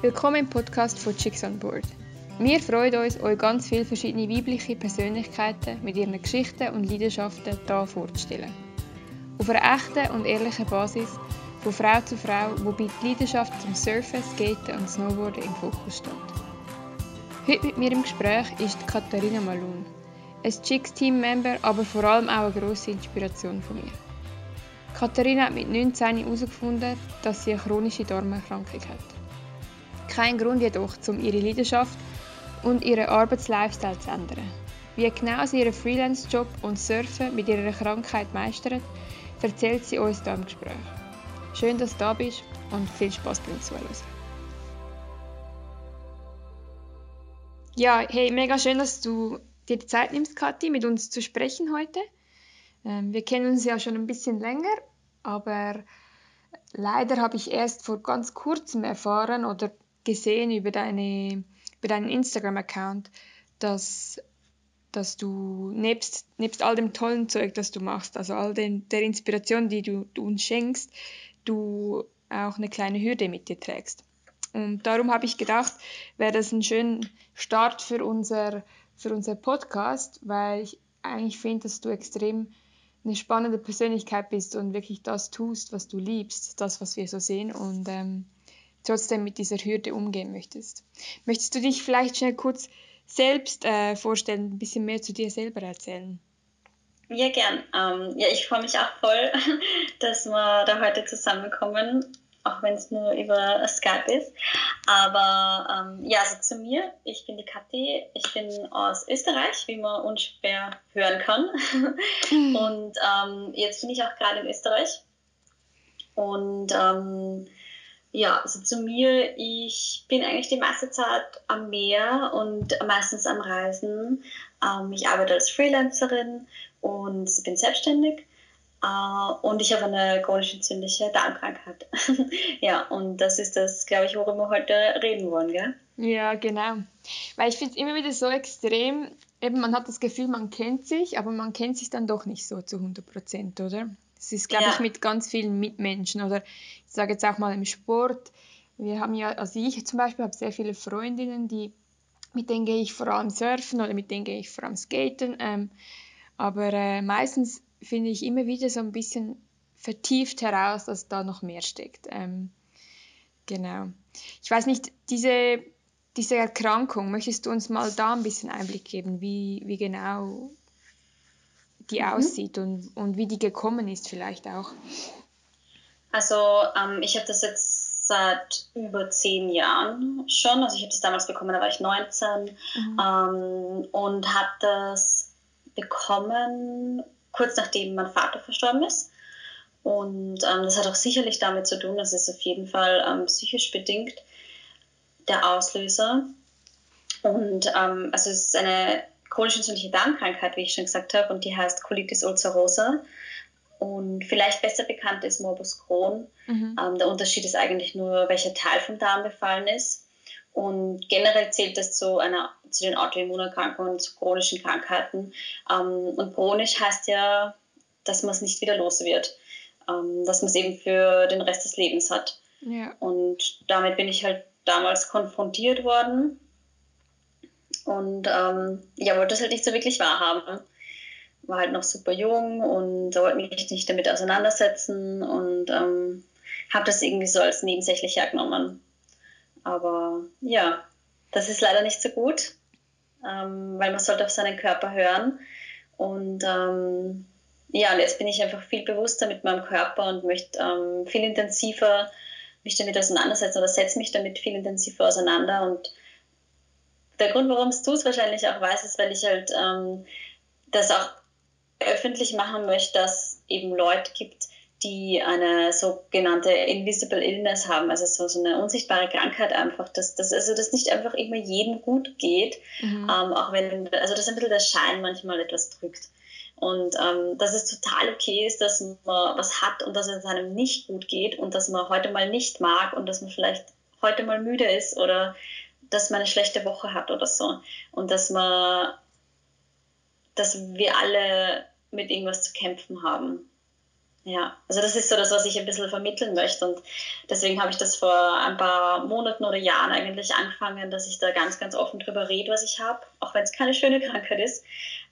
Willkommen im Podcast von Chicks on Board. Wir freuen uns, euch ganz viele verschiedene weibliche Persönlichkeiten mit ihren Geschichten und Leidenschaften hier vorzustellen. Auf einer echten und ehrlichen Basis, von Frau zu Frau, wobei die Leidenschaft zum Surfen, Skaten und Snowboarden im Fokus steht. Heute mit mir im Gespräch ist Katharina Malun, ein Chicks-Team-Member, aber vor allem auch eine grosse Inspiration von mir. Katharina hat mit 19 herausgefunden, dass sie eine chronische Darmerkrankung hat. Kein Grund jedoch, um ihre Leidenschaft und ihren Arbeitslifestyle zu ändern. Wie genau sie ihren Freelance-Job und Surfen mit ihrer Krankheit meistert, erzählt sie uns hier im Gespräch. Schön, dass du da bist und viel Spaß beim Zuhören. Ja, hey, mega schön, dass du dir die Zeit nimmst, Kathi, mit uns zu sprechen heute. Ähm, wir kennen uns ja schon ein bisschen länger, aber leider habe ich erst vor ganz kurzem erfahren oder gesehen über, deine, über deinen Instagram-Account, dass, dass du nebst, nebst all dem tollen Zeug, das du machst, also all den, der Inspiration, die du, du uns schenkst, du auch eine kleine Hürde mit dir trägst. Und darum habe ich gedacht, wäre das ein schöner Start für unser, für unser Podcast, weil ich eigentlich finde, dass du extrem eine spannende Persönlichkeit bist und wirklich das tust, was du liebst, das, was wir so sehen und ähm, trotzdem mit dieser Hürde umgehen möchtest. Möchtest du dich vielleicht schnell kurz selbst äh, vorstellen, ein bisschen mehr zu dir selber erzählen? Ja, gern. Ähm, ja, ich freue mich auch voll, dass wir da heute zusammenkommen auch wenn es nur über Skype ist. Aber ähm, ja, also zu mir, ich bin die Kathi, ich bin aus Österreich, wie man unschwer hören kann. Und ähm, jetzt bin ich auch gerade in Österreich. Und ähm, ja, also zu mir, ich bin eigentlich die meiste Zeit am Meer und meistens am Reisen. Ähm, ich arbeite als Freelancerin und bin selbstständig. Uh, und ich habe eine chronisch entzündliche Darmkrankheit. ja, und das ist das, glaube ich, worüber wir heute reden wollen, gell? Ja, genau. Weil ich finde es immer wieder so extrem, eben man hat das Gefühl, man kennt sich, aber man kennt sich dann doch nicht so zu 100 Prozent, oder? Das ist, glaube ja. ich, mit ganz vielen Mitmenschen oder ich sage jetzt auch mal im Sport. Wir haben ja, also ich zum Beispiel habe sehr viele Freundinnen, die, mit denen gehe ich vor allem surfen oder mit denen gehe ich vor allem skaten. Ähm, aber äh, meistens finde ich immer wieder so ein bisschen vertieft heraus, dass da noch mehr steckt. Ähm, genau. Ich weiß nicht, diese, diese Erkrankung, möchtest du uns mal da ein bisschen Einblick geben, wie, wie genau die mhm. aussieht und, und wie die gekommen ist vielleicht auch? Also ähm, ich habe das jetzt seit über zehn Jahren schon. Also ich habe das damals bekommen, da war ich 19 mhm. ähm, und habe das bekommen kurz nachdem mein Vater verstorben ist. Und ähm, das hat auch sicherlich damit zu tun, dass es auf jeden Fall ähm, psychisch bedingt der Auslöser. Und ähm, also es ist eine chronisch entzündliche Darmkrankheit, wie ich schon gesagt habe, und die heißt Colitis ulcerosa. Und vielleicht besser bekannt ist Morbus Crohn. Mhm. Ähm, der Unterschied ist eigentlich nur, welcher Teil vom Darm befallen ist. Und generell zählt das zu, einer, zu den Autoimmunerkrankungen, zu chronischen Krankheiten. Ähm, und chronisch heißt ja, dass man es nicht wieder los wird, ähm, dass man es eben für den Rest des Lebens hat. Ja. Und damit bin ich halt damals konfrontiert worden und ähm, ja, wollte das halt nicht so wirklich wahrhaben. War halt noch super jung und wollte mich nicht damit auseinandersetzen und ähm, habe das irgendwie so als nebensächlich genommen. Aber ja, das ist leider nicht so gut, ähm, weil man sollte auf seinen Körper hören. Und ähm, ja, und jetzt bin ich einfach viel bewusster mit meinem Körper und möchte ähm, viel intensiver mich damit auseinandersetzen oder setze mich damit viel intensiver auseinander. Und der Grund, warum du es wahrscheinlich auch weißt, ist, weil ich halt ähm, das auch öffentlich machen möchte, dass eben Leute gibt, die eine sogenannte Invisible Illness haben, also so, so eine unsichtbare Krankheit einfach, dass, dass also das nicht einfach immer jedem gut geht, mhm. ähm, auch wenn, also dass ein bisschen der Schein manchmal etwas drückt. Und ähm, dass es total okay ist, dass man was hat und dass es einem nicht gut geht und dass man heute mal nicht mag und dass man vielleicht heute mal müde ist oder dass man eine schlechte Woche hat oder so. Und dass man, dass wir alle mit irgendwas zu kämpfen haben. ja, also das ist so das, was ich ein bisschen vermitteln möchte. Und deswegen habe ich das vor ein paar Monaten oder Jahren eigentlich angefangen, dass ich da ganz, ganz offen drüber rede, was ich habe, auch wenn es keine schöne Krankheit ist.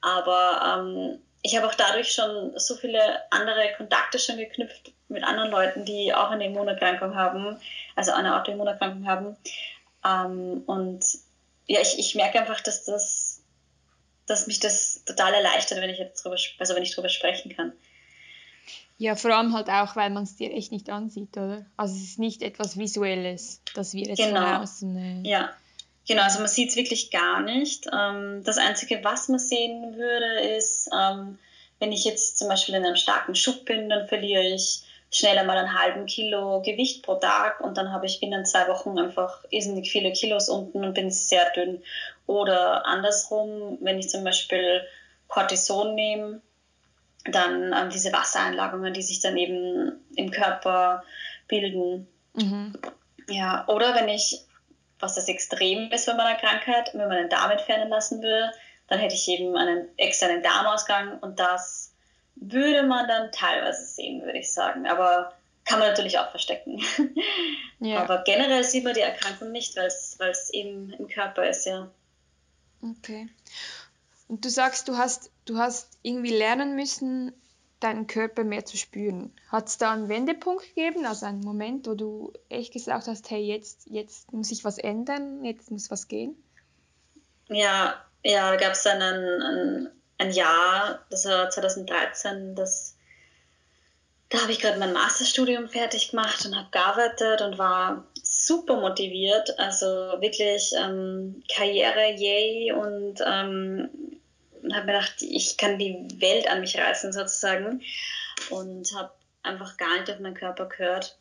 Aber ähm, ich habe auch dadurch schon so viele andere Kontakte schon geknüpft mit anderen Leuten, die auch eine Immunerkrankung haben, also eine Autoimmunerkrankung haben. Ähm, und ja, ich, ich merke einfach, dass das, dass mich das total erleichtert, wenn ich jetzt drüber, also wenn ich drüber sprechen kann. Ja, vor allem halt auch, weil man es dir echt nicht ansieht, oder? Also es ist nicht etwas Visuelles, das wir jetzt genau. von außen... Äh, ja, genau, also man sieht es wirklich gar nicht. Ähm, das Einzige, was man sehen würde, ist, ähm, wenn ich jetzt zum Beispiel in einem starken Schub bin, dann verliere ich schneller mal einen halben Kilo Gewicht pro Tag und dann habe ich binnen zwei Wochen einfach irrsinnig viele Kilos unten und bin sehr dünn. Oder andersrum, wenn ich zum Beispiel Cortison nehme, dann ähm, diese Wassereinlagungen, die sich dann eben im Körper bilden. Mhm. Ja, oder wenn ich, was das extrem ist bei meiner Krankheit, wenn man den Darm entfernen lassen würde, dann hätte ich eben einen externen Darmausgang und das würde man dann teilweise sehen, würde ich sagen. Aber kann man natürlich auch verstecken. Ja. Aber generell sieht man die Erkrankung nicht, weil es eben im Körper ist, ja. Okay. Und du sagst, du hast, du hast irgendwie lernen müssen, deinen Körper mehr zu spüren. Hat es da einen Wendepunkt gegeben, also einen Moment, wo du echt gesagt hast, hey, jetzt, jetzt muss ich was ändern, jetzt muss was gehen? Ja, ja, da gab es dann ein, ein, ein, Jahr, das war 2013, das, da habe ich gerade mein Masterstudium fertig gemacht und habe gearbeitet und war super motiviert, also wirklich ähm, Karriere, yay. Und ähm, habe mir gedacht, ich kann die Welt an mich reißen sozusagen. Und habe einfach gar nicht auf meinen Körper gehört.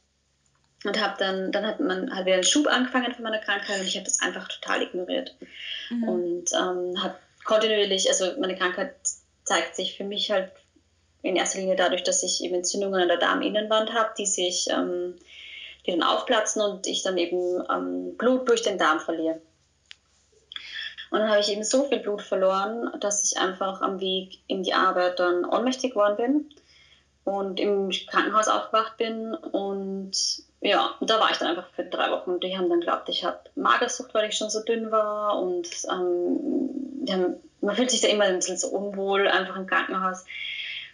Und habe dann, dann hat man hat wieder einen Schub angefangen von meiner Krankheit und ich habe das einfach total ignoriert. Mhm. und ähm, habe kontinuierlich, also meine Krankheit zeigt sich für mich halt in erster Linie dadurch, dass ich eben Entzündungen an der Darminnenwand habe, die sich ähm, die dann aufplatzen und ich dann eben ähm, Blut durch den Darm verliere. Und dann habe ich eben so viel Blut verloren, dass ich einfach am Weg in die Arbeit dann ohnmächtig geworden bin und im Krankenhaus aufgewacht bin. Und ja, und da war ich dann einfach für drei Wochen. Die haben dann geglaubt, ich habe Magersucht, weil ich schon so dünn war. Und ähm, haben, man fühlt sich da immer ein bisschen so unwohl, einfach im Krankenhaus.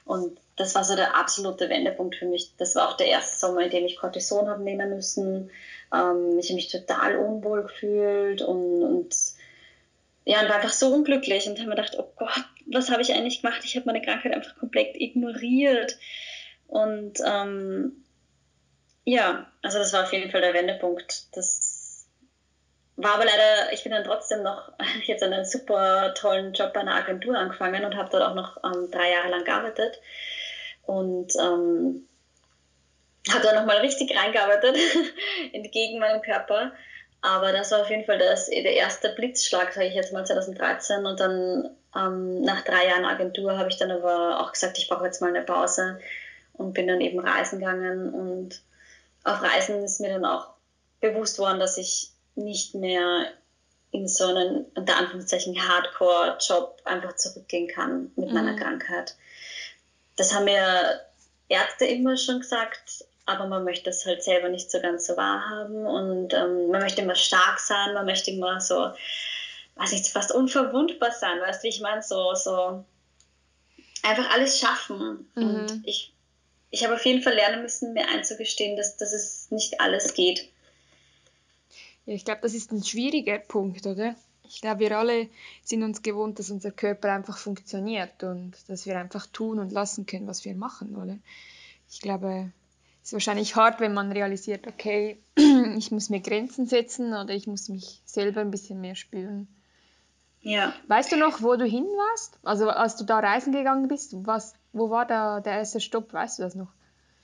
Und das war so der absolute Wendepunkt für mich. Das war auch der erste Sommer, in dem ich Cortison habe nehmen müssen. Ähm, ich habe mich total unwohl gefühlt und, und ja, und war einfach so unglücklich und habe mir gedacht, oh Gott, was habe ich eigentlich gemacht? Ich habe meine Krankheit einfach komplett ignoriert. Und ähm, ja, also das war auf jeden Fall der Wendepunkt. Das war aber leider, ich bin dann trotzdem noch jetzt einen super tollen Job bei einer Agentur angefangen und habe dort auch noch ähm, drei Jahre lang gearbeitet. Und ähm, habe da nochmal richtig reingearbeitet, entgegen meinem Körper. Aber das war auf jeden Fall das, der erste Blitzschlag, sage ich jetzt mal 2013. Und dann ähm, nach drei Jahren Agentur habe ich dann aber auch gesagt, ich brauche jetzt mal eine Pause und bin dann eben reisen gegangen. Und auf Reisen ist mir dann auch bewusst worden, dass ich nicht mehr in so einen, unter Anführungszeichen, Hardcore-Job einfach zurückgehen kann mit mhm. meiner Krankheit. Das haben mir Ärzte immer schon gesagt, aber man möchte es halt selber nicht so ganz so wahrhaben und ähm, man möchte immer stark sein, man möchte immer so, weiß nicht, fast unverwundbar sein, weißt du, wie ich meine, so, so einfach alles schaffen. Mhm. Und ich, ich habe auf jeden Fall lernen müssen, mir einzugestehen, dass, dass es nicht alles geht. Ja, ich glaube, das ist ein schwieriger Punkt, oder? Ich glaube, wir alle sind uns gewohnt, dass unser Körper einfach funktioniert und dass wir einfach tun und lassen können, was wir machen, oder? Ich glaube, ist wahrscheinlich hart, wenn man realisiert, okay, ich muss mir Grenzen setzen oder ich muss mich selber ein bisschen mehr spüren. Ja. Weißt du noch, wo du hin warst? Also als du da reisen gegangen bist, was, wo war da der erste Stopp? Weißt du das noch?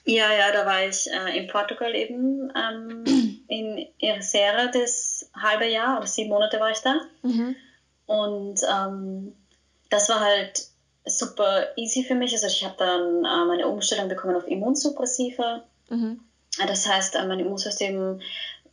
Ja, ja, da war ich äh, in Portugal eben, ähm, in Ericeira das halbe Jahr oder sieben Monate war ich da. Mhm. Und ähm, das war halt super easy für mich. Also ich habe dann äh, meine Umstellung bekommen auf Immunsuppressiva. Mhm. Das heißt, äh, mein Immunsystem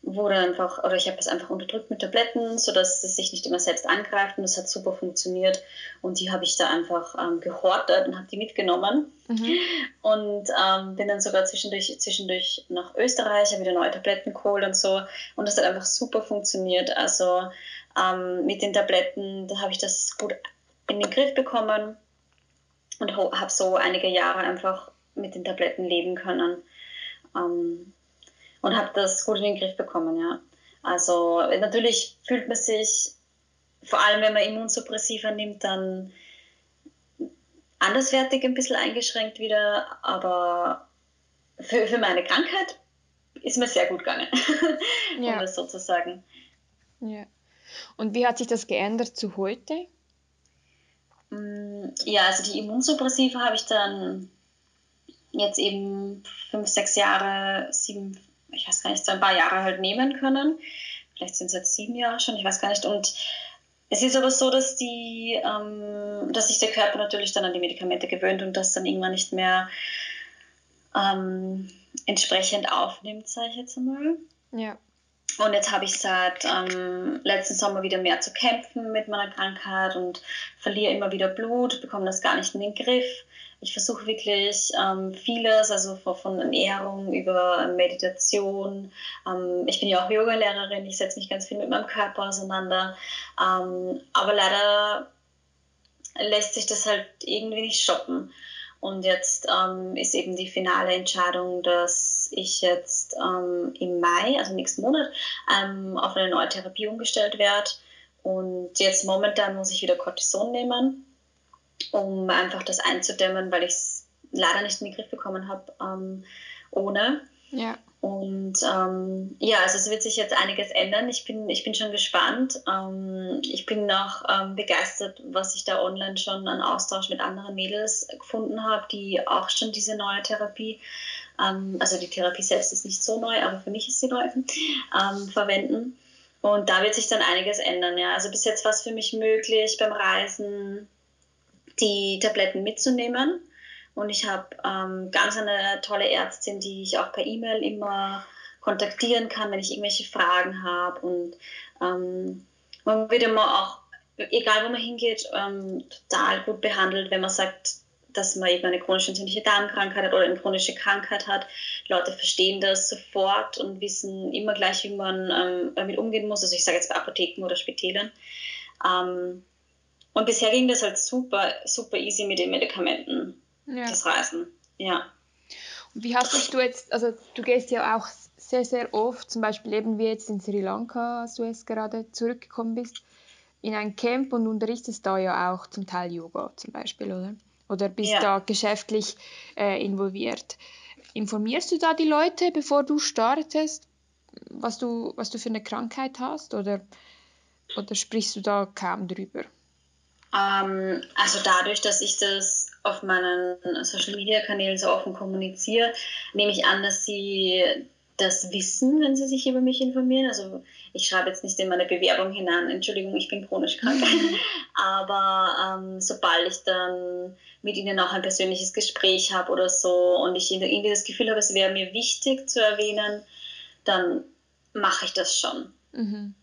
wurde einfach, oder ich habe es einfach unterdrückt mit Tabletten, sodass es sich nicht immer selbst angreift und das hat super funktioniert. Und die habe ich da einfach ähm, gehortet und habe die mitgenommen. Mhm. Und ähm, bin dann sogar zwischendurch, zwischendurch nach Österreich, habe wieder neue Tabletten geholt und so. Und das hat einfach super funktioniert. Also ähm, mit den Tabletten, da habe ich das gut in den Griff bekommen und habe so einige Jahre einfach mit den Tabletten leben können. Ähm, und habe das gut in den Griff bekommen, ja. Also natürlich fühlt man sich, vor allem wenn man Immunsuppressiva nimmt, dann anderswertig ein bisschen eingeschränkt wieder, aber für, für meine Krankheit ist mir sehr gut gegangen, ja. um das so zu sagen. Ja. Und wie hat sich das geändert zu heute? Mm, ja, also die Immunsuppressiva habe ich dann jetzt eben fünf, sechs Jahre, sieben, ich weiß gar nicht, so ein paar Jahre halt nehmen können. Vielleicht sind es jetzt sieben Jahre schon, ich weiß gar nicht. Und es ist aber so, dass die, ähm, dass sich der Körper natürlich dann an die Medikamente gewöhnt und das dann irgendwann nicht mehr ähm, entsprechend aufnimmt, sage ich jetzt einmal. Ja. Und jetzt habe ich seit ähm, letzten Sommer wieder mehr zu kämpfen mit meiner Krankheit und verliere immer wieder Blut, bekomme das gar nicht in den Griff ich versuche wirklich ähm, vieles, also von, von, Ernährung über Meditation. Ähm, ich bin ja auch Yogalehrerin, ich setze mich ganz viel mit meinem Körper auseinander. Ähm, aber leider lässt sich das halt irgendwie nicht stoppen. Und jetzt ähm, ist eben die finale Entscheidung, dass ich jetzt ähm, im Mai, also nächsten Monat, ähm, auf eine neue Therapie umgestellt werde. Und jetzt momentan muss ich wieder Cortison nehmen um einfach das einzudämmen, weil ich es leider nicht in den Griff bekommen habe ähm, ohne. Ja. Und ähm, ja, also es wird sich jetzt einiges ändern. Ich bin, ich bin schon gespannt. Ähm, ich bin auch ähm, begeistert, was ich da online schon an Austausch mit anderen Mädels gefunden habe, die auch schon diese neue Therapie, ähm, also die Therapie selbst ist nicht so neu, aber für mich ist sie neu, ähm, verwenden. Und da wird sich dann einiges ändern. Ja. Also bis jetzt war es für mich möglich, beim Reisen die Tabletten mitzunehmen. Und ich habe ähm, ganz eine tolle Ärztin, die ich auch per E-Mail immer kontaktieren kann, wenn ich irgendwelche Fragen habe. Und ähm, man wird immer auch, egal wo man hingeht, ähm, total gut behandelt, wenn man sagt, dass man eben eine chronisch entzündliche Darmkrankheit hat oder eine chronische Krankheit hat. Die Leute verstehen das sofort und wissen immer gleich, wie man ähm, damit umgehen muss. Also ich sage jetzt bei Apotheken oder Spitälern. Ähm, und bisher ging das halt super, super easy mit den Medikamenten, ja. das Reisen. Ja. Und wie hast du jetzt, also du gehst ja auch sehr, sehr oft, zum Beispiel eben wie jetzt in Sri Lanka, als du jetzt gerade zurückgekommen bist, in ein Camp und unterrichtest da ja auch zum Teil Yoga zum Beispiel, oder? Oder bist ja. da geschäftlich äh, involviert. Informierst du da die Leute, bevor du startest, was du, was du für eine Krankheit hast? Oder, oder sprichst du da kaum drüber? Ähm, also dadurch, dass ich das auf meinen Social-Media-Kanälen so offen kommuniziere, nehme ich an, dass sie das wissen, wenn sie sich über mich informieren. Also ich schreibe jetzt nicht in meine Bewerbung hinein, Entschuldigung, ich bin chronisch krank. Aber ähm, sobald ich dann mit ihnen auch ein persönliches Gespräch habe oder so und ich irgendwie das Gefühl habe, es wäre mir wichtig zu erwähnen, dann mache ich das schon. Mhm.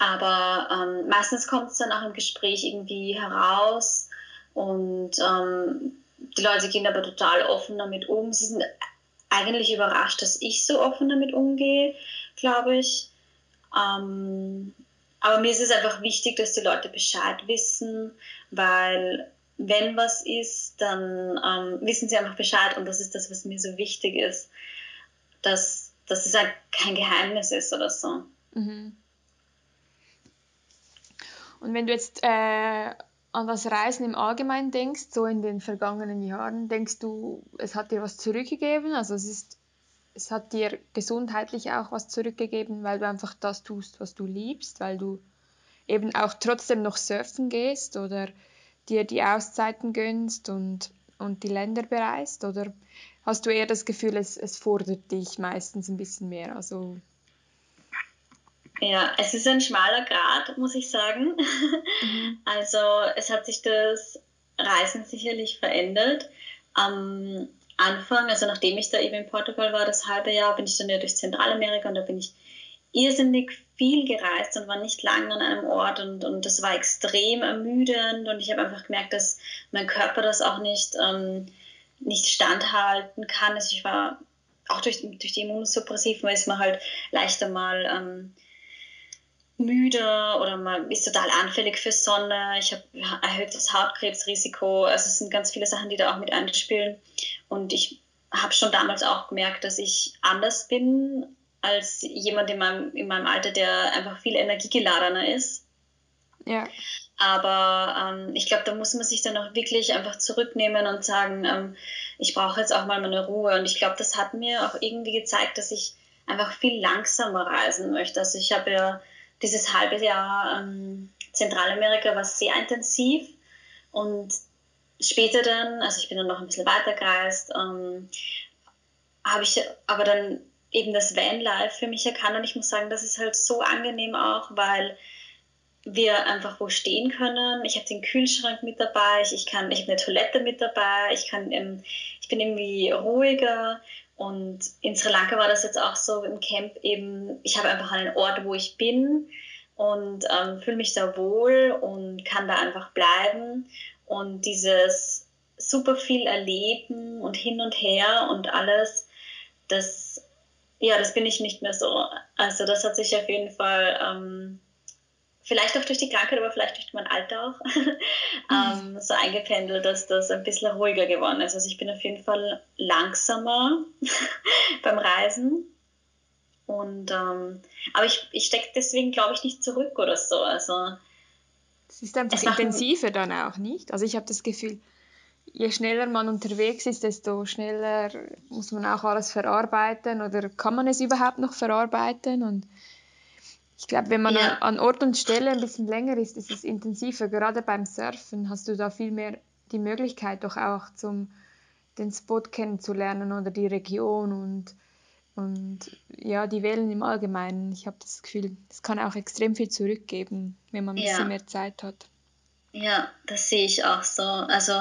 Aber ähm, meistens kommt es dann auch im Gespräch irgendwie heraus und ähm, die Leute gehen aber total offen damit um. Sie sind eigentlich überrascht, dass ich so offen damit umgehe, glaube ich. Ähm, aber mir ist es einfach wichtig, dass die Leute Bescheid wissen, weil wenn was ist, dann ähm, wissen sie einfach Bescheid und das ist das, was mir so wichtig ist, dass, dass es halt kein Geheimnis ist oder so. Mhm. Und wenn du jetzt äh, an das Reisen im Allgemeinen denkst, so in den vergangenen Jahren, denkst du, es hat dir was zurückgegeben? Also es ist, es hat dir gesundheitlich auch was zurückgegeben, weil du einfach das tust, was du liebst, weil du eben auch trotzdem noch surfen gehst oder dir die Auszeiten gönnst und, und die Länder bereist? Oder hast du eher das Gefühl, es, es fordert dich meistens ein bisschen mehr? Also ja, es ist ein schmaler Grad, muss ich sagen. Mhm. Also es hat sich das Reisen sicherlich verändert. Am Anfang, also nachdem ich da eben in Portugal war, das halbe Jahr, bin ich dann ja durch Zentralamerika und da bin ich irrsinnig viel gereist und war nicht lange an einem Ort und, und das war extrem ermüdend und ich habe einfach gemerkt, dass mein Körper das auch nicht, ähm, nicht standhalten kann. Also ich war auch durch, durch die Immunsuppressiven ist man halt leichter mal ähm, müde oder man ist total anfällig für Sonne. Ich habe erhöhtes Hautkrebsrisiko. Also es sind ganz viele Sachen, die da auch mit einspielen. Und ich habe schon damals auch gemerkt, dass ich anders bin als jemand in meinem, in meinem Alter, der einfach viel energiegeladener ist. Ja. Aber ähm, ich glaube, da muss man sich dann auch wirklich einfach zurücknehmen und sagen, ähm, ich brauche jetzt auch mal meine Ruhe. Und ich glaube, das hat mir auch irgendwie gezeigt, dass ich einfach viel langsamer reisen möchte. Also ich habe ja dieses halbe Jahr ähm, Zentralamerika war sehr intensiv und später dann, also ich bin dann noch ein bisschen weiter gereist, ähm, habe ich aber dann eben das Vanlife für mich erkannt und ich muss sagen, das ist halt so angenehm auch, weil wir einfach wo stehen können. Ich habe den Kühlschrank mit dabei, ich, ich kann, ich habe eine Toilette mit dabei, ich kann, ähm, ich bin irgendwie ruhiger und in Sri Lanka war das jetzt auch so im Camp eben, ich habe einfach einen Ort, wo ich bin und ähm, fühle mich da wohl und kann da einfach bleiben und dieses super viel erleben und hin und her und alles, das ja, das bin ich nicht mehr so. Also das hat sich auf jeden Fall, ähm, vielleicht auch durch die Krankheit, aber vielleicht durch mein Alter auch, ähm, mhm. so eingependelt, dass das ein bisschen ruhiger geworden ist. Also ich bin auf jeden Fall langsamer beim Reisen. Und ähm, aber ich, ich stecke deswegen, glaube ich, nicht zurück oder so. Also es ist einfach intensiver dann auch nicht. Also ich habe das Gefühl, je schneller man unterwegs ist, desto schneller muss man auch alles verarbeiten oder kann man es überhaupt noch verarbeiten. Und ich glaube, wenn man ja. an Ort und Stelle ein bisschen länger ist, ist es intensiver. Gerade beim Surfen hast du da viel mehr die Möglichkeit, doch auch zum den Spot kennenzulernen oder die Region und, und ja, die Wellen im Allgemeinen. Ich habe das Gefühl, es kann auch extrem viel zurückgeben, wenn man ein ja. bisschen mehr Zeit hat. Ja, das sehe ich auch so. Also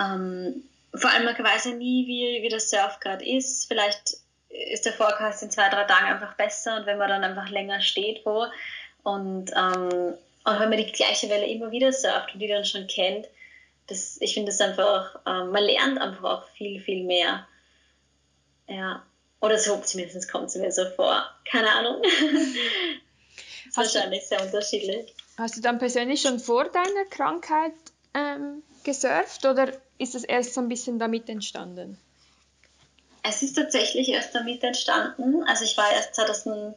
ähm, vor allem, man weiß ja nie, wie, wie das Surf gerade ist. Vielleicht ist der Forecast in zwei, drei Tagen einfach besser und wenn man dann einfach länger steht wo und, ähm, und wenn man die gleiche Welle immer wieder surft und die dann schon kennt, das, ich finde das einfach, ähm, man lernt einfach auch viel, viel mehr. Ja. Oder so, zumindest kommt es mir so vor. Keine Ahnung. ist wahrscheinlich sehr unterschiedlich. Hast du dann persönlich schon vor deiner Krankheit ähm, gesurft oder ist das erst so ein bisschen damit entstanden? Es ist tatsächlich erst damit entstanden. Also ich war erst 2015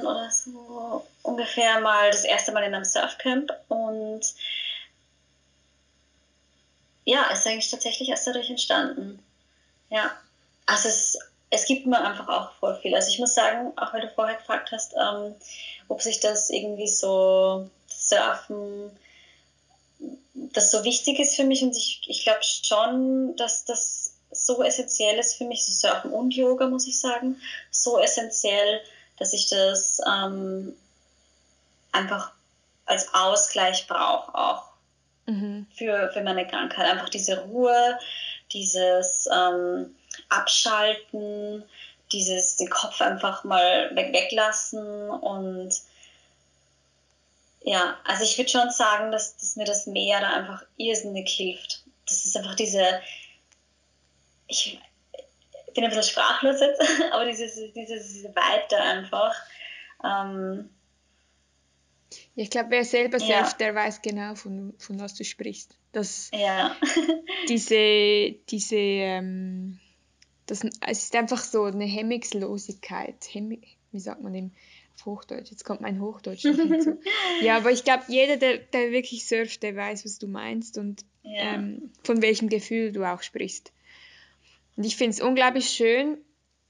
oder so ungefähr mal das erste Mal in einem Surfcamp und ja, es ist eigentlich tatsächlich erst dadurch entstanden. Ja, also es, es gibt mir einfach auch voll viel. Also ich muss sagen, auch weil du vorher gefragt hast, ähm, ob sich das irgendwie so Surfen das so wichtig ist für mich und ich, ich glaube schon, dass das so essentiell ist für mich, so Surfen und Yoga, muss ich sagen, so essentiell, dass ich das ähm, einfach als Ausgleich brauche auch mhm. für, für meine Krankheit. Einfach diese Ruhe, dieses ähm, Abschalten, dieses den Kopf einfach mal weg, weglassen und ja, also ich würde schon sagen, dass, dass mir das Meer da einfach irrsinnig hilft. Das ist einfach diese, ich bin ein bisschen sprachlos jetzt, aber dieses, dieses, diese Weite einfach. Ähm, ich glaube, wer selber ja. surft, der weiß genau, von, von was du sprichst. Das, ja. diese, diese, ähm, das, es ist einfach so eine Hemmungslosigkeit. Hemmig, wie sagt man dem? Hochdeutsch. Jetzt kommt mein Hochdeutsch noch hinzu. ja, aber ich glaube, jeder, der, der wirklich surft, der weiß, was du meinst und ja. ähm, von welchem Gefühl du auch sprichst. Und ich finde es unglaublich schön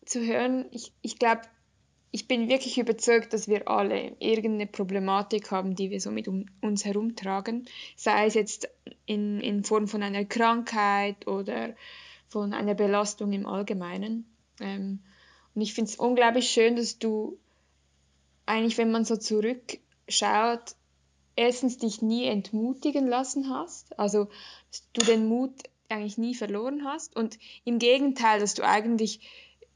zu hören. Ich, ich glaube, ich bin wirklich überzeugt, dass wir alle irgendeine Problematik haben, die wir so mit um, uns herumtragen. Sei es jetzt in, in Form von einer Krankheit oder von einer Belastung im Allgemeinen. Ähm, und ich finde es unglaublich schön, dass du eigentlich, wenn man so zurückschaut, erstens dich nie entmutigen lassen hast, also dass du den Mut eigentlich nie verloren hast und im Gegenteil, dass du eigentlich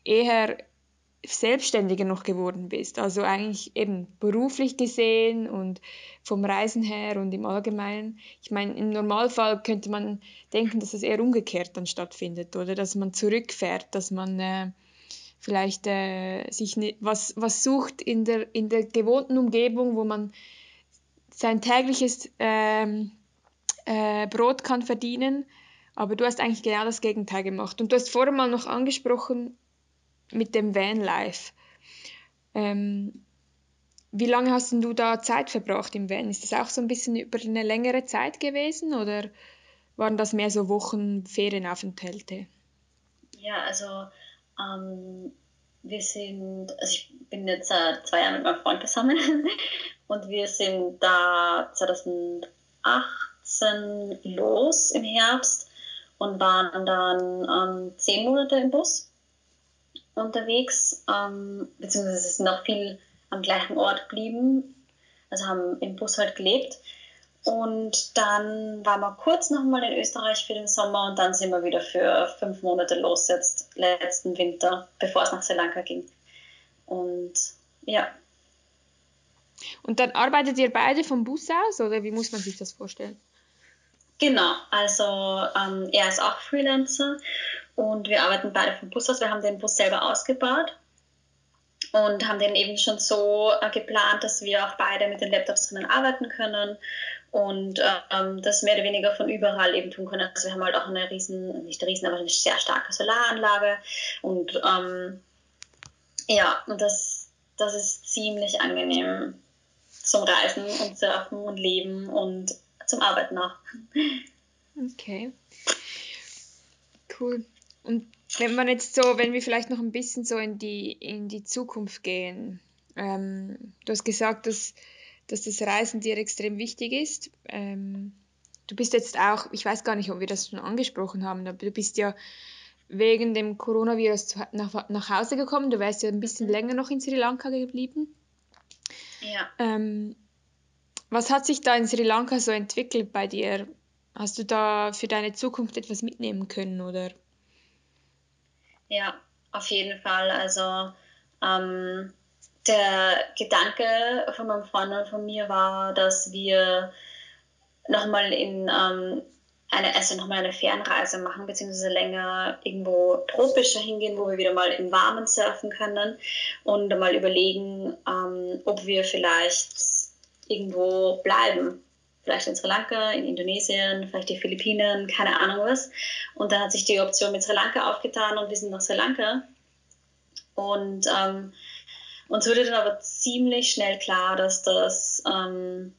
eher selbstständiger noch geworden bist. Also eigentlich eben beruflich gesehen und vom Reisen her und im Allgemeinen. Ich meine, im Normalfall könnte man denken, dass es eher umgekehrt dann stattfindet, oder? Dass man zurückfährt, dass man äh, vielleicht äh, sich ne, was, was sucht in der, in der gewohnten Umgebung, wo man sein tägliches ähm, äh, Brot kann verdienen. Aber du hast eigentlich genau das Gegenteil gemacht. Und du hast vorher mal noch angesprochen, mit dem Vanlife. Ähm, wie lange hast du da Zeit verbracht im Van? Ist das auch so ein bisschen über eine längere Zeit gewesen oder waren das mehr so Wochen Ferienaufenthalte? Ja, also ähm, wir sind, also ich bin jetzt seit zwei Jahren mit meinem Freund zusammen und wir sind da 2018 los im Herbst und waren dann ähm, zehn Monate im Bus unterwegs, ähm, beziehungsweise sind noch viel am gleichen Ort geblieben, also haben im Bus halt gelebt. Und dann waren wir kurz nochmal in Österreich für den Sommer und dann sind wir wieder für fünf Monate los jetzt letzten Winter, bevor es nach Sri Lanka ging. Und ja. Und dann arbeitet ihr beide vom Bus aus oder wie muss man sich das vorstellen? Genau, also ähm, er ist auch Freelancer und wir arbeiten beide vom Bus aus. Wir haben den Bus selber ausgebaut und haben den eben schon so äh, geplant, dass wir auch beide mit den Laptops drinnen arbeiten können und ähm, das mehr oder weniger von überall eben tun können. Also wir haben halt auch eine riesen, nicht riesen, aber eine sehr starke Solaranlage und ähm, ja, und das, das ist ziemlich angenehm zum Reisen und Surfen und Leben und zum Arbeiten auch. Okay. Cool. Und wenn man jetzt so, wenn wir vielleicht noch ein bisschen so in die, in die Zukunft gehen, ähm, du hast gesagt, dass, dass das Reisen dir extrem wichtig ist. Ähm, du bist jetzt auch, ich weiß gar nicht, ob wir das schon angesprochen haben, aber du bist ja wegen dem Coronavirus nach, nach Hause gekommen. Du wärst ja ein bisschen mhm. länger noch in Sri Lanka geblieben. Ja. Ähm, was hat sich da in Sri Lanka so entwickelt bei dir? Hast du da für deine Zukunft etwas mitnehmen können oder? Ja, auf jeden Fall. Also ähm, der Gedanke von meinem Freund und von mir war, dass wir nochmal in ähm, eine, also nochmal eine Fernreise machen, beziehungsweise länger irgendwo tropischer hingehen, wo wir wieder mal im Warmen surfen können und mal überlegen, ähm, ob wir vielleicht irgendwo bleiben vielleicht in Sri Lanka, in Indonesien, vielleicht die Philippinen, keine Ahnung was. Und dann hat sich die Option mit Sri Lanka aufgetan und wir sind nach Sri Lanka. Und ähm, uns wurde dann aber ziemlich schnell klar, dass das, ähm,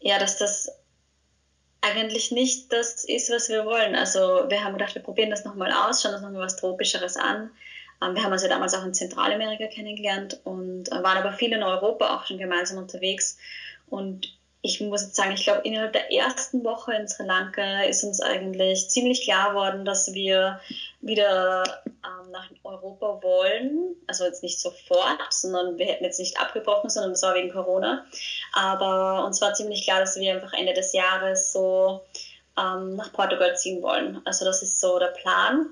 ja, dass das eigentlich nicht das ist, was wir wollen. Also wir haben gedacht, wir probieren das nochmal aus, schauen uns nochmal was Tropischeres an. Ähm, wir haben uns ja damals auch in Zentralamerika kennengelernt und äh, waren aber viel in Europa auch schon gemeinsam unterwegs. Und ich muss jetzt sagen, ich glaube, innerhalb der ersten Woche in Sri Lanka ist uns eigentlich ziemlich klar worden, dass wir wieder ähm, nach Europa wollen. Also jetzt nicht sofort, sondern wir hätten jetzt nicht abgebrochen, sondern das war wegen Corona. Aber uns war ziemlich klar, dass wir einfach Ende des Jahres so ähm, nach Portugal ziehen wollen. Also das ist so der Plan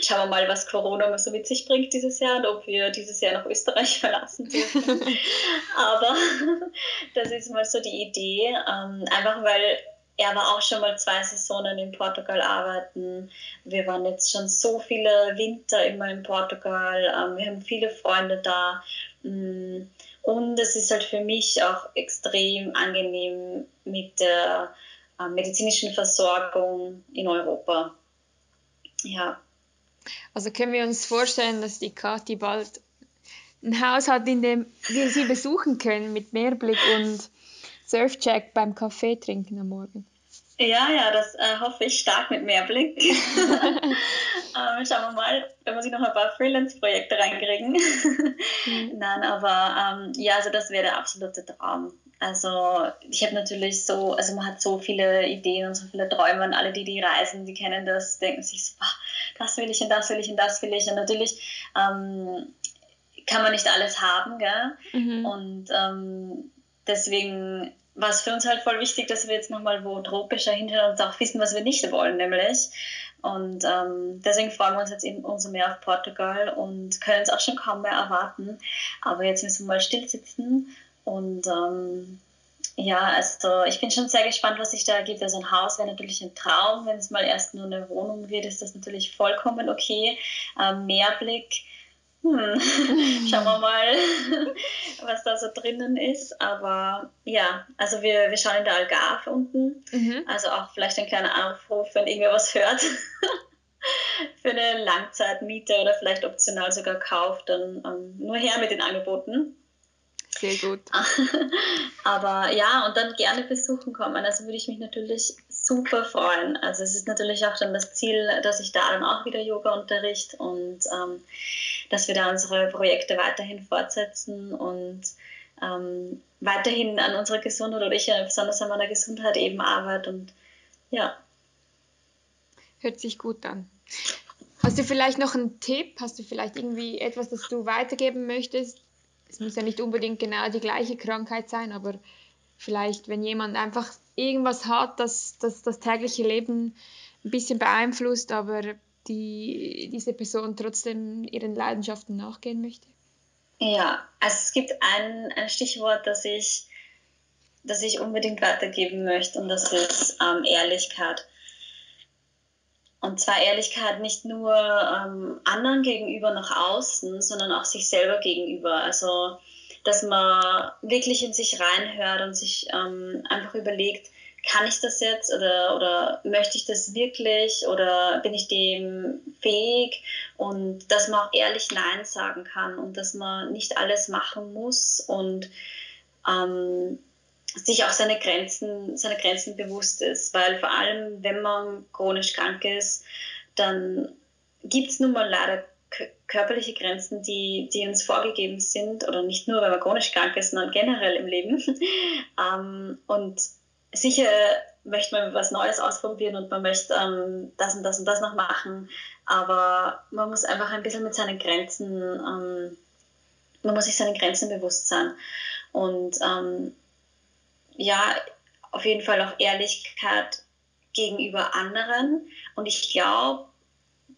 schauen wir mal, was Corona so mit sich bringt dieses Jahr und ob wir dieses Jahr noch Österreich verlassen dürfen. Aber das ist mal so die Idee, ähm, einfach weil er war auch schon mal zwei Saisonen in Portugal arbeiten. Wir waren jetzt schon so viele Winter immer in Portugal. Ähm, wir haben viele Freunde da. Mm, und es ist halt für mich auch extrem angenehm mit der äh, medizinischen Versorgung in Europa. Ja, also können wir uns vorstellen, dass die Kathi bald ein Haus hat, in dem wir sie besuchen können mit Meerblick und Surfcheck beim Kaffee trinken am Morgen. Ja, ja, das äh, hoffe ich stark mit Mehrblick. ähm, schauen wir mal, wenn wir sich noch ein paar Freelance-Projekte reinkriegen. mhm. Nein, aber ähm, ja, also das wäre der absolute Traum. Also ich habe natürlich so, also man hat so viele Ideen und so viele Träume und alle, die die reisen, die kennen das, denken sich so, das will ich und das will ich und das will ich. Und natürlich ähm, kann man nicht alles haben, gell? Mhm. Und ähm, deswegen war es für uns halt voll wichtig, dass wir jetzt nochmal wo tropischer hinschauen und auch wissen, was wir nicht wollen, nämlich. Und ähm, deswegen freuen wir uns jetzt eben umso mehr auf Portugal und können es auch schon kaum mehr erwarten. Aber jetzt müssen wir mal still sitzen und ähm, ja, also ich bin schon sehr gespannt, was sich da ergibt. Also ein Haus wäre natürlich ein Traum. Wenn es mal erst nur eine Wohnung wird, ist das natürlich vollkommen okay. Ähm, Mehrblick, hm, schauen wir mal, was da so drinnen ist. Aber ja, also wir, wir schauen in der Algarve unten. Mhm. Also auch vielleicht ein kleiner Aufruf, wenn irgendwer was hört. Für eine Langzeitmiete oder vielleicht optional sogar Kauf, dann ähm, nur her mit den Angeboten. Sehr gut. Aber ja, und dann gerne besuchen kommen. Also würde ich mich natürlich super freuen. Also es ist natürlich auch dann das Ziel, dass ich da dann auch wieder Yoga unterrichte und ähm, dass wir da unsere Projekte weiterhin fortsetzen und ähm, weiterhin an unserer Gesundheit oder ich besonders an meiner Gesundheit eben arbeite und ja. Hört sich gut an. Hast du vielleicht noch einen Tipp? Hast du vielleicht irgendwie etwas, das du weitergeben möchtest? Es muss ja nicht unbedingt genau die gleiche Krankheit sein, aber vielleicht, wenn jemand einfach irgendwas hat, das das, das tägliche Leben ein bisschen beeinflusst, aber die, diese Person trotzdem ihren Leidenschaften nachgehen möchte? Ja, also es gibt ein, ein Stichwort, das ich, das ich unbedingt weitergeben möchte und das ist ähm, Ehrlichkeit. Und zwar Ehrlichkeit nicht nur ähm, anderen gegenüber nach außen, sondern auch sich selber gegenüber. Also, dass man wirklich in sich reinhört und sich ähm, einfach überlegt, kann ich das jetzt oder, oder möchte ich das wirklich oder bin ich dem fähig und dass man auch ehrlich Nein sagen kann und dass man nicht alles machen muss und ähm, sich auch seine Grenzen, seine Grenzen bewusst ist, weil vor allem, wenn man chronisch krank ist, dann gibt es nun mal leider körperliche Grenzen, die, die uns vorgegeben sind, oder nicht nur, wenn man chronisch krank ist, sondern generell im Leben. ähm, und sicher möchte man was Neues ausprobieren und man möchte ähm, das und das und das noch machen, aber man muss einfach ein bisschen mit seinen Grenzen, ähm, man muss sich seinen Grenzen bewusst sein. Und ähm, ja, auf jeden Fall auch Ehrlichkeit gegenüber anderen. Und ich glaube,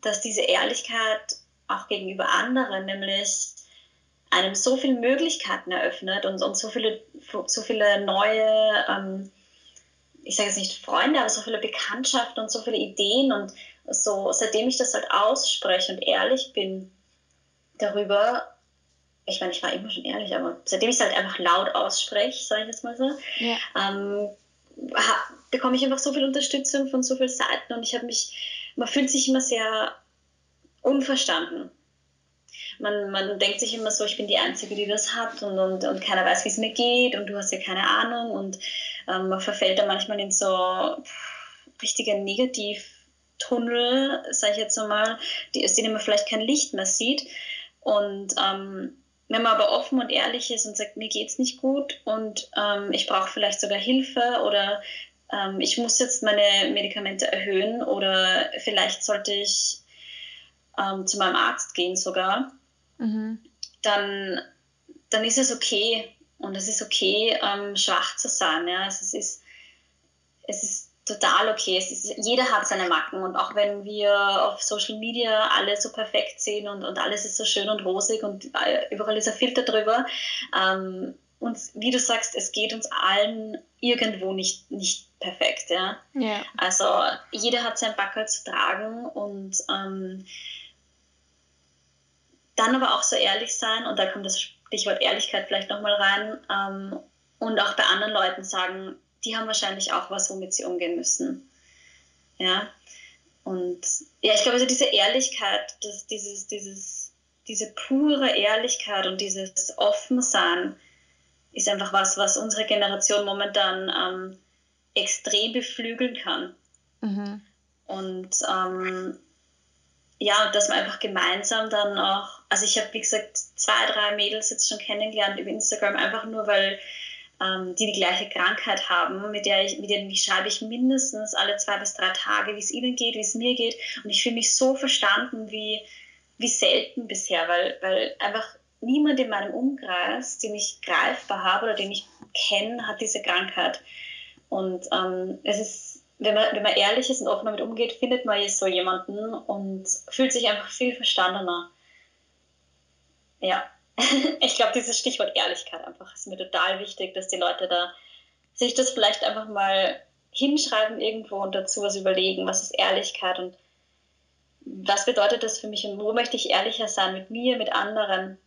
dass diese Ehrlichkeit auch gegenüber anderen nämlich einem so viele Möglichkeiten eröffnet und, und so, viele, so viele neue, ähm, ich sage jetzt nicht Freunde, aber so viele Bekanntschaften und so viele Ideen und so, seitdem ich das halt ausspreche und ehrlich bin darüber, ich meine, ich war immer schon ehrlich, aber seitdem ich es halt einfach laut ausspreche, sage ich jetzt mal so, ja. ähm, bekomme ich einfach so viel Unterstützung von so vielen Seiten und ich habe mich, man fühlt sich immer sehr unverstanden. Man, man denkt sich immer so, ich bin die Einzige, die das hat und, und, und keiner weiß, wie es mir geht und du hast ja keine Ahnung und ähm, man verfällt da manchmal in so richtige Negativtunnel, sage ich jetzt mal, die, aus denen man vielleicht kein Licht mehr sieht und ähm, wenn man aber offen und ehrlich ist und sagt, mir geht es nicht gut und ähm, ich brauche vielleicht sogar Hilfe oder ähm, ich muss jetzt meine Medikamente erhöhen oder vielleicht sollte ich ähm, zu meinem Arzt gehen sogar, mhm. dann, dann ist es okay und es ist okay, ähm, schwach zu sein. Ja? Es ist, es ist total okay. Es ist, jeder hat seine Macken und auch wenn wir auf Social Media alle so perfekt sehen und, und alles ist so schön und rosig und überall ist ein Filter drüber. Ähm, und wie du sagst, es geht uns allen irgendwo nicht, nicht perfekt. Ja? ja. Also jeder hat sein Backel zu tragen und ähm, dann aber auch so ehrlich sein und da kommt das Stichwort Ehrlichkeit vielleicht nochmal rein ähm, und auch bei anderen Leuten sagen, die haben wahrscheinlich auch was, womit sie umgehen müssen. Ja. Und ja, ich glaube, also diese Ehrlichkeit, das, dieses, dieses, diese pure Ehrlichkeit und dieses Offensein ist einfach was, was unsere Generation momentan ähm, extrem beflügeln kann. Mhm. Und ähm, ja, dass man einfach gemeinsam dann auch, also ich habe, wie gesagt, zwei, drei Mädels jetzt schon kennengelernt über Instagram, einfach nur weil ähm, die die gleiche Krankheit haben, mit, der ich, mit denen ich schreibe ich mindestens alle zwei bis drei Tage, wie es ihnen geht, wie es mir geht. Und ich fühle mich so verstanden wie, wie selten bisher, weil, weil einfach niemand in meinem Umkreis, den ich greifbar habe oder den ich kenne, hat diese Krankheit. Und ähm, es ist wenn man, wenn man ehrlich ist und offen damit umgeht, findet man jetzt so jemanden und fühlt sich einfach viel verstandener. Ja, ich glaube, dieses Stichwort Ehrlichkeit einfach ist mir total wichtig, dass die Leute da sich das vielleicht einfach mal hinschreiben irgendwo und dazu was überlegen, was ist Ehrlichkeit und was bedeutet das für mich und wo möchte ich ehrlicher sein mit mir, mit anderen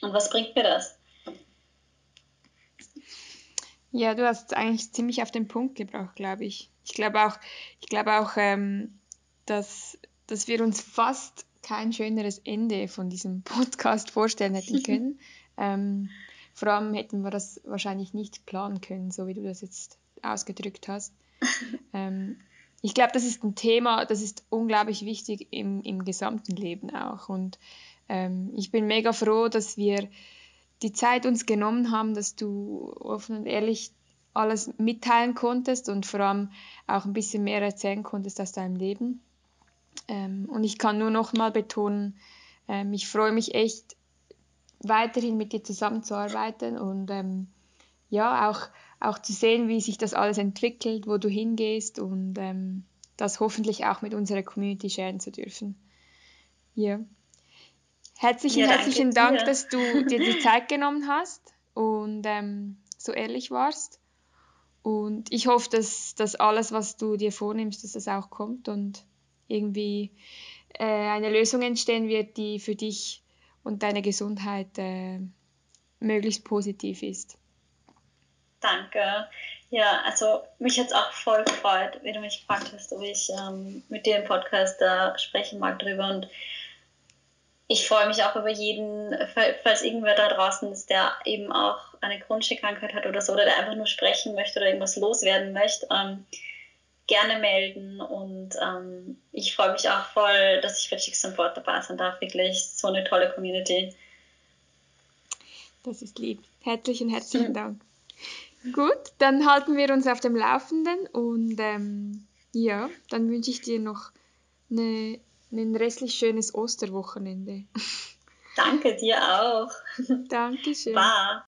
und was bringt mir das? Ja, du hast eigentlich ziemlich auf den Punkt gebracht, glaube ich. Ich glaube auch, ich glaube auch, ähm, dass, dass wir uns fast kein schöneres Ende von diesem Podcast vorstellen hätten können. ähm, vor allem hätten wir das wahrscheinlich nicht planen können, so wie du das jetzt ausgedrückt hast. ähm, ich glaube, das ist ein Thema, das ist unglaublich wichtig im, im gesamten Leben auch. Und ähm, ich bin mega froh, dass wir die Zeit uns genommen haben, dass du offen und ehrlich alles mitteilen konntest und vor allem auch ein bisschen mehr erzählen konntest aus deinem Leben. Ähm, und ich kann nur noch mal betonen, ähm, ich freue mich echt, weiterhin mit dir zusammenzuarbeiten und ähm, ja, auch, auch zu sehen, wie sich das alles entwickelt, wo du hingehst und ähm, das hoffentlich auch mit unserer Community sharen zu dürfen. Ja. Herzlichen, ja, herzlichen Dank, dass du dir die Zeit genommen hast und ähm, so ehrlich warst. Und ich hoffe, dass, dass alles, was du dir vornimmst, dass das auch kommt und irgendwie äh, eine Lösung entstehen wird, die für dich und deine Gesundheit äh, möglichst positiv ist. Danke. Ja, also mich hat es auch voll gefreut, wie du mich gefragt hast, ob ich ähm, mit dir im Podcast da sprechen mag drüber. Und ich freue mich auch über jeden, falls irgendwer da draußen ist, der eben auch eine chronische Krankheit hat oder so, oder der einfach nur sprechen möchte oder irgendwas loswerden möchte, ähm, gerne melden. Und ähm, ich freue mich auch voll, dass ich für Chicks on Board dabei sein darf. Wirklich so eine tolle Community. Das ist lieb. Herzlichen, herzlichen mhm. Dank. Gut, dann halten wir uns auf dem Laufenden und ähm, ja, dann wünsche ich dir noch eine ein restlich schönes Osterwochenende. Danke dir auch. Dankeschön. Bye.